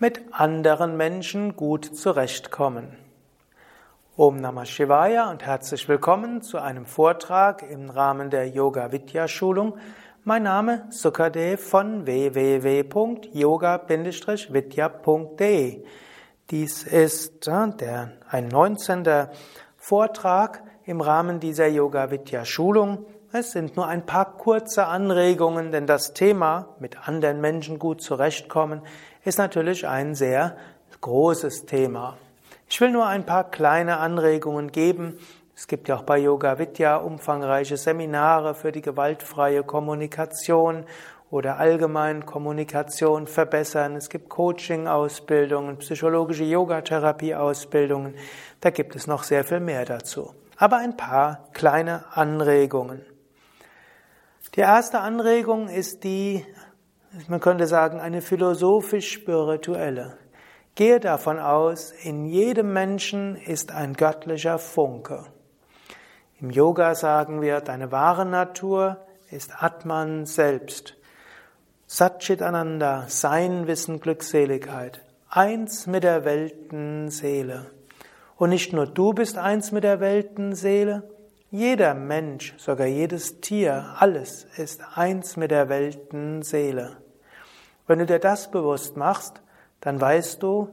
mit anderen Menschen gut zurechtkommen. Om Namah Shivaya und herzlich willkommen zu einem Vortrag im Rahmen der Yoga Vidya Schulung. Mein Name Sukadev von www.yoga-vidya.de. Dies ist äh, der, ein 19. Vortrag im Rahmen dieser Yoga Vidya Schulung. Es sind nur ein paar kurze Anregungen, denn das Thema mit anderen Menschen gut zurechtkommen ist natürlich ein sehr großes Thema. Ich will nur ein paar kleine Anregungen geben. Es gibt ja auch bei Yoga Vidya umfangreiche Seminare für die gewaltfreie Kommunikation oder allgemein Kommunikation verbessern. Es gibt Coaching-Ausbildungen, psychologische Yogatherapie-Ausbildungen. Da gibt es noch sehr viel mehr dazu. Aber ein paar kleine Anregungen. Die erste Anregung ist die man könnte sagen, eine philosophisch-spirituelle. Gehe davon aus, in jedem Menschen ist ein göttlicher Funke. Im Yoga sagen wir, deine wahre Natur ist Atman selbst. Satchit Ananda, Sein, Wissen, Glückseligkeit. Eins mit der Weltenseele. Und nicht nur du bist eins mit der Weltenseele, jeder Mensch, sogar jedes Tier, alles ist eins mit der Weltenseele. Wenn du dir das bewusst machst, dann weißt du,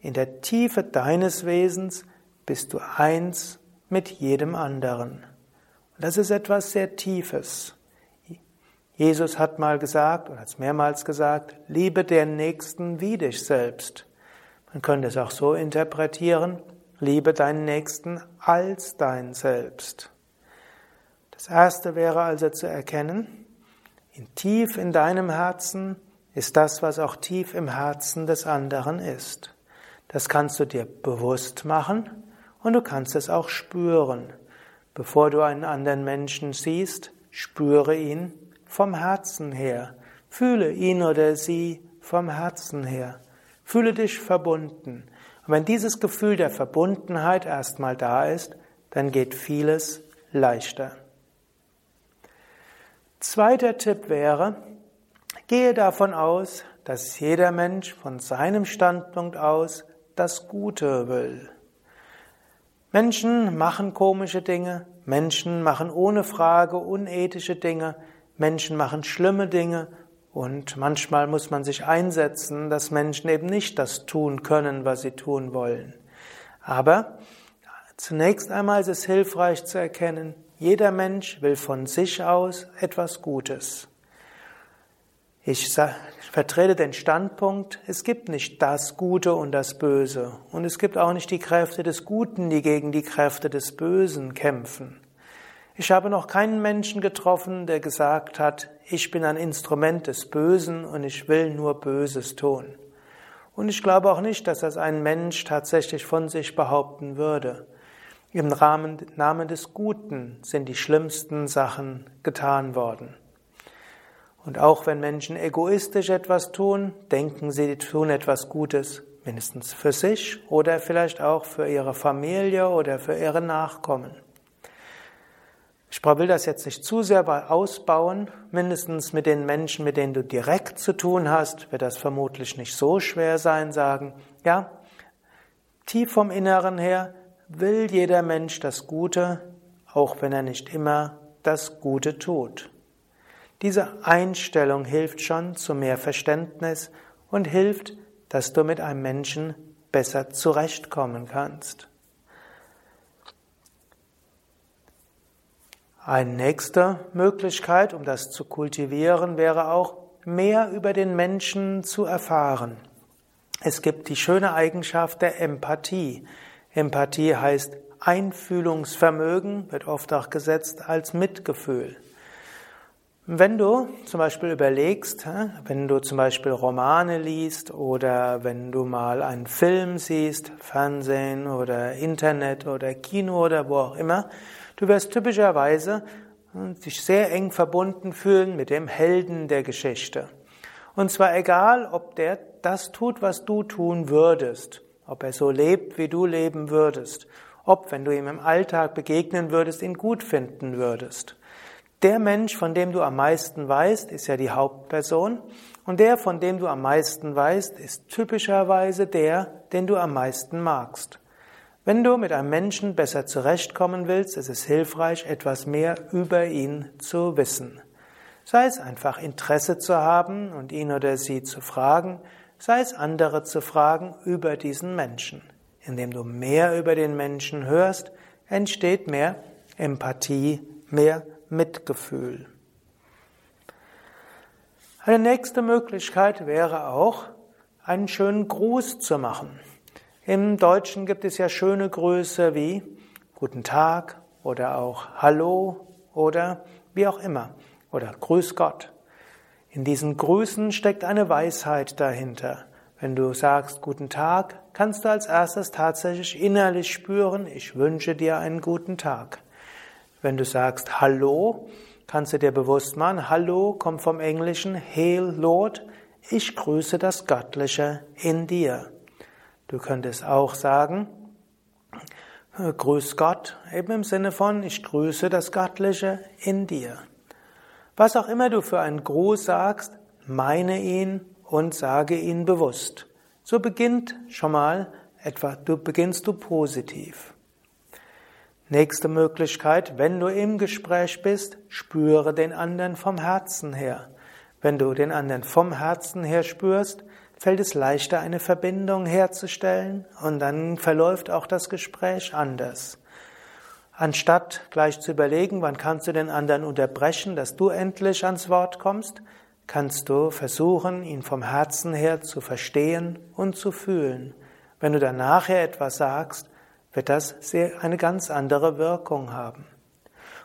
in der Tiefe deines Wesens bist du eins mit jedem anderen. Und das ist etwas sehr Tiefes. Jesus hat mal gesagt, oder hat es mehrmals gesagt, liebe den Nächsten wie dich selbst. Man könnte es auch so interpretieren, liebe deinen Nächsten als dein Selbst. Das erste wäre also zu erkennen, in tief in deinem Herzen ist das, was auch tief im Herzen des anderen ist. Das kannst du dir bewusst machen und du kannst es auch spüren. Bevor du einen anderen Menschen siehst, spüre ihn vom Herzen her. Fühle ihn oder sie vom Herzen her. Fühle dich verbunden. Und wenn dieses Gefühl der Verbundenheit erstmal da ist, dann geht vieles leichter. Zweiter Tipp wäre, Gehe davon aus, dass jeder Mensch von seinem Standpunkt aus das Gute will. Menschen machen komische Dinge, Menschen machen ohne Frage unethische Dinge, Menschen machen schlimme Dinge und manchmal muss man sich einsetzen, dass Menschen eben nicht das tun können, was sie tun wollen. Aber zunächst einmal ist es hilfreich zu erkennen, jeder Mensch will von sich aus etwas Gutes. Ich vertrete den Standpunkt, es gibt nicht das Gute und das Böse. Und es gibt auch nicht die Kräfte des Guten, die gegen die Kräfte des Bösen kämpfen. Ich habe noch keinen Menschen getroffen, der gesagt hat, ich bin ein Instrument des Bösen und ich will nur Böses tun. Und ich glaube auch nicht, dass das ein Mensch tatsächlich von sich behaupten würde. Im Namen des Guten sind die schlimmsten Sachen getan worden. Und auch wenn Menschen egoistisch etwas tun, denken sie, die tun etwas Gutes, mindestens für sich oder vielleicht auch für ihre Familie oder für ihre Nachkommen. Ich will das jetzt nicht zu sehr ausbauen. Mindestens mit den Menschen, mit denen du direkt zu tun hast, wird das vermutlich nicht so schwer sein, sagen, ja, tief vom Inneren her will jeder Mensch das Gute, auch wenn er nicht immer das Gute tut. Diese Einstellung hilft schon zu mehr Verständnis und hilft, dass du mit einem Menschen besser zurechtkommen kannst. Eine nächste Möglichkeit, um das zu kultivieren, wäre auch, mehr über den Menschen zu erfahren. Es gibt die schöne Eigenschaft der Empathie. Empathie heißt Einfühlungsvermögen, wird oft auch gesetzt als Mitgefühl. Wenn du zum Beispiel überlegst, wenn du zum Beispiel Romane liest oder wenn du mal einen Film siehst, Fernsehen oder Internet oder Kino oder wo auch immer, du wirst typischerweise dich sehr eng verbunden fühlen mit dem Helden der Geschichte. Und zwar egal, ob der das tut, was du tun würdest, ob er so lebt, wie du leben würdest, ob, wenn du ihm im Alltag begegnen würdest, ihn gut finden würdest. Der Mensch, von dem du am meisten weißt, ist ja die Hauptperson. Und der, von dem du am meisten weißt, ist typischerweise der, den du am meisten magst. Wenn du mit einem Menschen besser zurechtkommen willst, ist es hilfreich, etwas mehr über ihn zu wissen. Sei es einfach Interesse zu haben und ihn oder sie zu fragen, sei es andere zu fragen über diesen Menschen. Indem du mehr über den Menschen hörst, entsteht mehr Empathie, mehr Mitgefühl. Eine nächste Möglichkeit wäre auch, einen schönen Gruß zu machen. Im Deutschen gibt es ja schöne Grüße wie Guten Tag oder auch Hallo oder wie auch immer oder Grüß Gott. In diesen Grüßen steckt eine Weisheit dahinter. Wenn du sagst Guten Tag, kannst du als erstes tatsächlich innerlich spüren, ich wünsche dir einen guten Tag. Wenn du sagst Hallo, kannst du dir bewusst machen, Hallo kommt vom Englischen Hail Lord, ich grüße das Göttliche in dir. Du könntest auch sagen, Grüß Gott, eben im Sinne von, ich grüße das Göttliche in dir. Was auch immer du für einen Gruß sagst, meine ihn und sage ihn bewusst. So beginnt schon mal etwa, du beginnst du positiv. Nächste Möglichkeit, wenn du im Gespräch bist, spüre den anderen vom Herzen her. Wenn du den anderen vom Herzen her spürst, fällt es leichter, eine Verbindung herzustellen und dann verläuft auch das Gespräch anders. Anstatt gleich zu überlegen, wann kannst du den anderen unterbrechen, dass du endlich ans Wort kommst, kannst du versuchen, ihn vom Herzen her zu verstehen und zu fühlen. Wenn du dann nachher etwas sagst, wird das eine ganz andere Wirkung haben.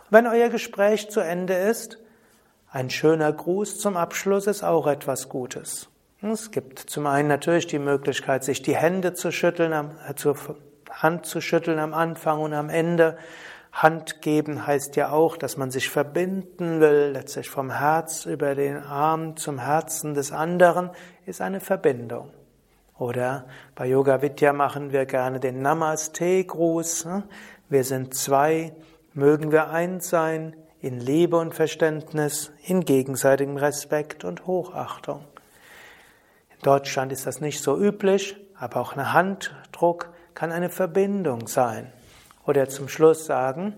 Und wenn euer Gespräch zu Ende ist, ein schöner Gruß zum Abschluss ist auch etwas Gutes. Es gibt zum einen natürlich die Möglichkeit, sich die Hände zu schütteln, äh, zur Hand zu schütteln am Anfang und am Ende. Hand geben heißt ja auch, dass man sich verbinden will, letztlich vom Herz über den Arm zum Herzen des anderen, ist eine Verbindung. Oder bei Yoga Vidya machen wir gerne den Namaste-Gruß. Ne? Wir sind zwei, mögen wir eins sein, in Liebe und Verständnis, in gegenseitigem Respekt und Hochachtung. In Deutschland ist das nicht so üblich, aber auch ein Handdruck kann eine Verbindung sein. Oder zum Schluss sagen,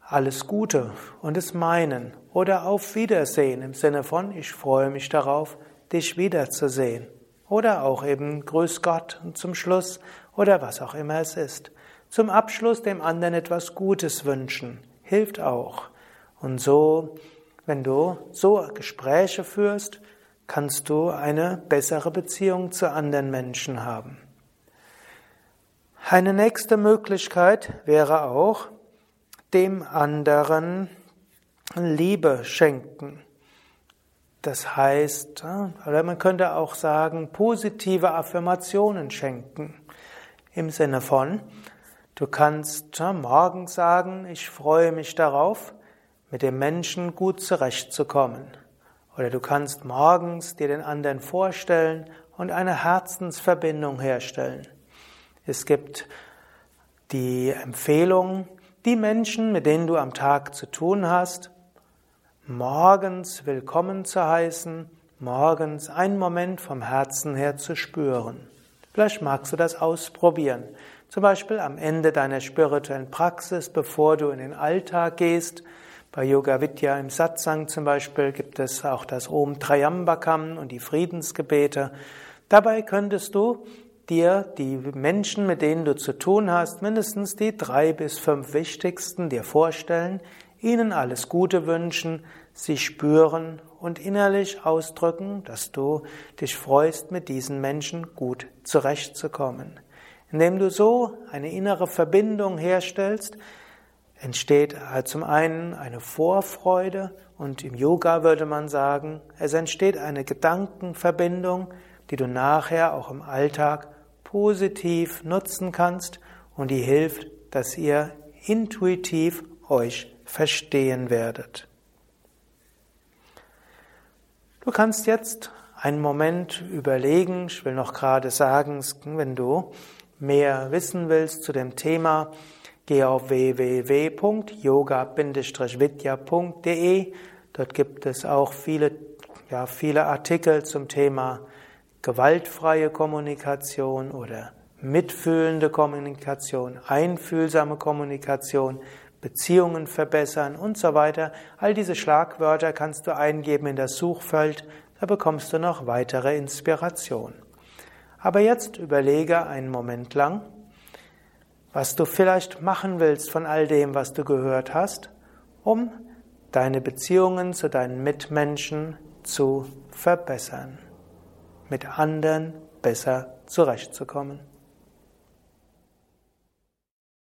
alles Gute und es meinen. Oder auf Wiedersehen im Sinne von, ich freue mich darauf, dich wiederzusehen. Oder auch eben Grüß Gott und zum Schluss oder was auch immer es ist. Zum Abschluss dem anderen etwas Gutes wünschen, hilft auch. Und so, wenn du so Gespräche führst, kannst du eine bessere Beziehung zu anderen Menschen haben. Eine nächste Möglichkeit wäre auch, dem anderen Liebe schenken. Das heißt, oder man könnte auch sagen, positive Affirmationen schenken. Im Sinne von, du kannst morgen sagen, ich freue mich darauf, mit dem Menschen gut zurechtzukommen. Oder du kannst morgens dir den anderen vorstellen und eine Herzensverbindung herstellen. Es gibt die Empfehlung, die Menschen, mit denen du am Tag zu tun hast, morgens willkommen zu heißen, morgens einen Moment vom Herzen her zu spüren. Vielleicht magst du das ausprobieren. Zum Beispiel am Ende deiner spirituellen Praxis, bevor du in den Alltag gehst. Bei Yoga Vidya im Satsang zum Beispiel gibt es auch das Om Trayambakam und die Friedensgebete. Dabei könntest du dir die Menschen, mit denen du zu tun hast, mindestens die drei bis fünf wichtigsten dir vorstellen, ihnen alles Gute wünschen, sie spüren und innerlich ausdrücken, dass du dich freust, mit diesen Menschen gut zurechtzukommen. Indem du so eine innere Verbindung herstellst, entsteht zum einen eine Vorfreude und im Yoga würde man sagen, es entsteht eine Gedankenverbindung, die du nachher auch im Alltag positiv nutzen kannst und die hilft, dass ihr intuitiv euch verstehen werdet. Du kannst jetzt einen Moment überlegen, ich will noch gerade sagen, wenn du mehr wissen willst zu dem Thema, Geh auf www.yoga-vidya.de. Dort gibt es auch viele, ja, viele Artikel zum Thema gewaltfreie Kommunikation oder mitfühlende Kommunikation, einfühlsame Kommunikation, Beziehungen verbessern und so weiter. All diese Schlagwörter kannst du eingeben in das Suchfeld, da bekommst du noch weitere Inspiration. Aber jetzt überlege einen Moment lang, was du vielleicht machen willst von all dem, was du gehört hast, um deine Beziehungen zu deinen Mitmenschen zu verbessern, mit anderen besser zurechtzukommen.